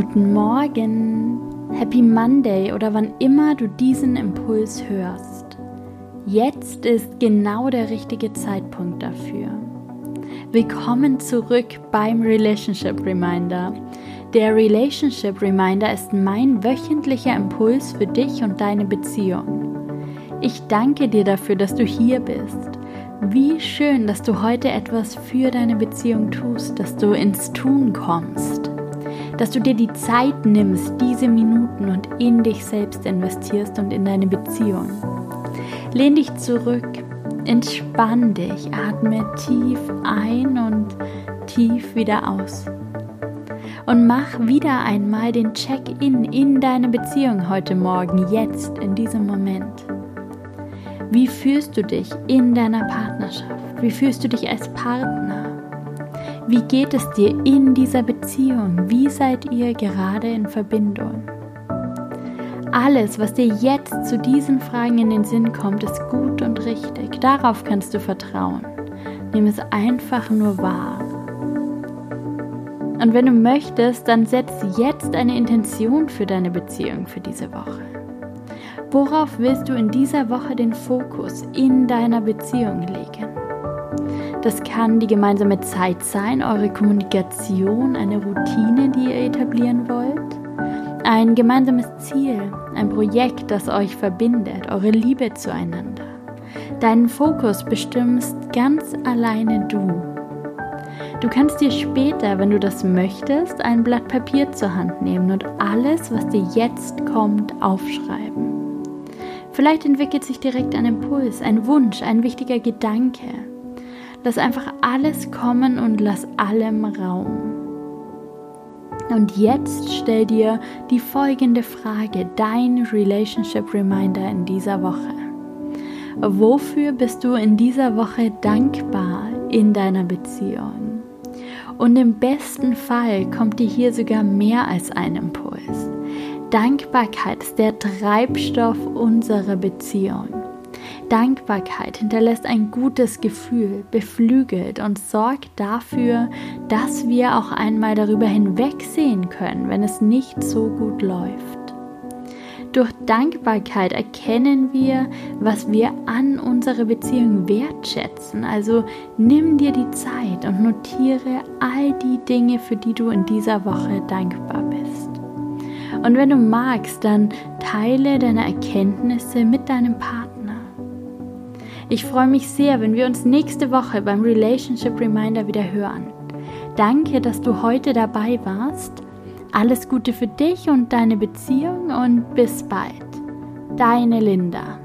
Guten Morgen, Happy Monday oder wann immer du diesen Impuls hörst. Jetzt ist genau der richtige Zeitpunkt dafür. Willkommen zurück beim Relationship Reminder. Der Relationship Reminder ist mein wöchentlicher Impuls für dich und deine Beziehung. Ich danke dir dafür, dass du hier bist. Wie schön, dass du heute etwas für deine Beziehung tust, dass du ins Tun kommst dass du dir die Zeit nimmst, diese Minuten und in dich selbst investierst und in deine Beziehung. Lehn dich zurück, entspann dich, atme tief ein und tief wieder aus. Und mach wieder einmal den Check-in in deine Beziehung heute Morgen, jetzt, in diesem Moment. Wie fühlst du dich in deiner Partnerschaft? Wie fühlst du dich als Partner? Wie geht es dir in dieser Beziehung? Wie seid ihr gerade in Verbindung? Alles, was dir jetzt zu diesen Fragen in den Sinn kommt, ist gut und richtig. Darauf kannst du vertrauen. Nimm es einfach nur wahr. Und wenn du möchtest, dann setz jetzt eine Intention für deine Beziehung für diese Woche. Worauf willst du in dieser Woche den Fokus in deiner Beziehung legen? Das kann die gemeinsame Zeit sein, eure Kommunikation, eine Routine, die ihr etablieren wollt, ein gemeinsames Ziel, ein Projekt, das euch verbindet, eure Liebe zueinander. Deinen Fokus bestimmst ganz alleine du. Du kannst dir später, wenn du das möchtest, ein Blatt Papier zur Hand nehmen und alles, was dir jetzt kommt, aufschreiben. Vielleicht entwickelt sich direkt ein Impuls, ein Wunsch, ein wichtiger Gedanke. Lass einfach alles kommen und lass allem Raum. Und jetzt stell dir die folgende Frage, dein Relationship Reminder in dieser Woche. Wofür bist du in dieser Woche dankbar in deiner Beziehung? Und im besten Fall kommt dir hier sogar mehr als ein Impuls. Dankbarkeit ist der Treibstoff unserer Beziehung. Dankbarkeit hinterlässt ein gutes Gefühl, beflügelt und sorgt dafür, dass wir auch einmal darüber hinwegsehen können, wenn es nicht so gut läuft. Durch Dankbarkeit erkennen wir, was wir an unserer Beziehung wertschätzen. Also nimm dir die Zeit und notiere all die Dinge, für die du in dieser Woche dankbar bist. Und wenn du magst, dann teile deine Erkenntnisse mit deinem Partner ich freue mich sehr, wenn wir uns nächste Woche beim Relationship Reminder wieder hören. Danke, dass du heute dabei warst. Alles Gute für dich und deine Beziehung und bis bald. Deine Linda.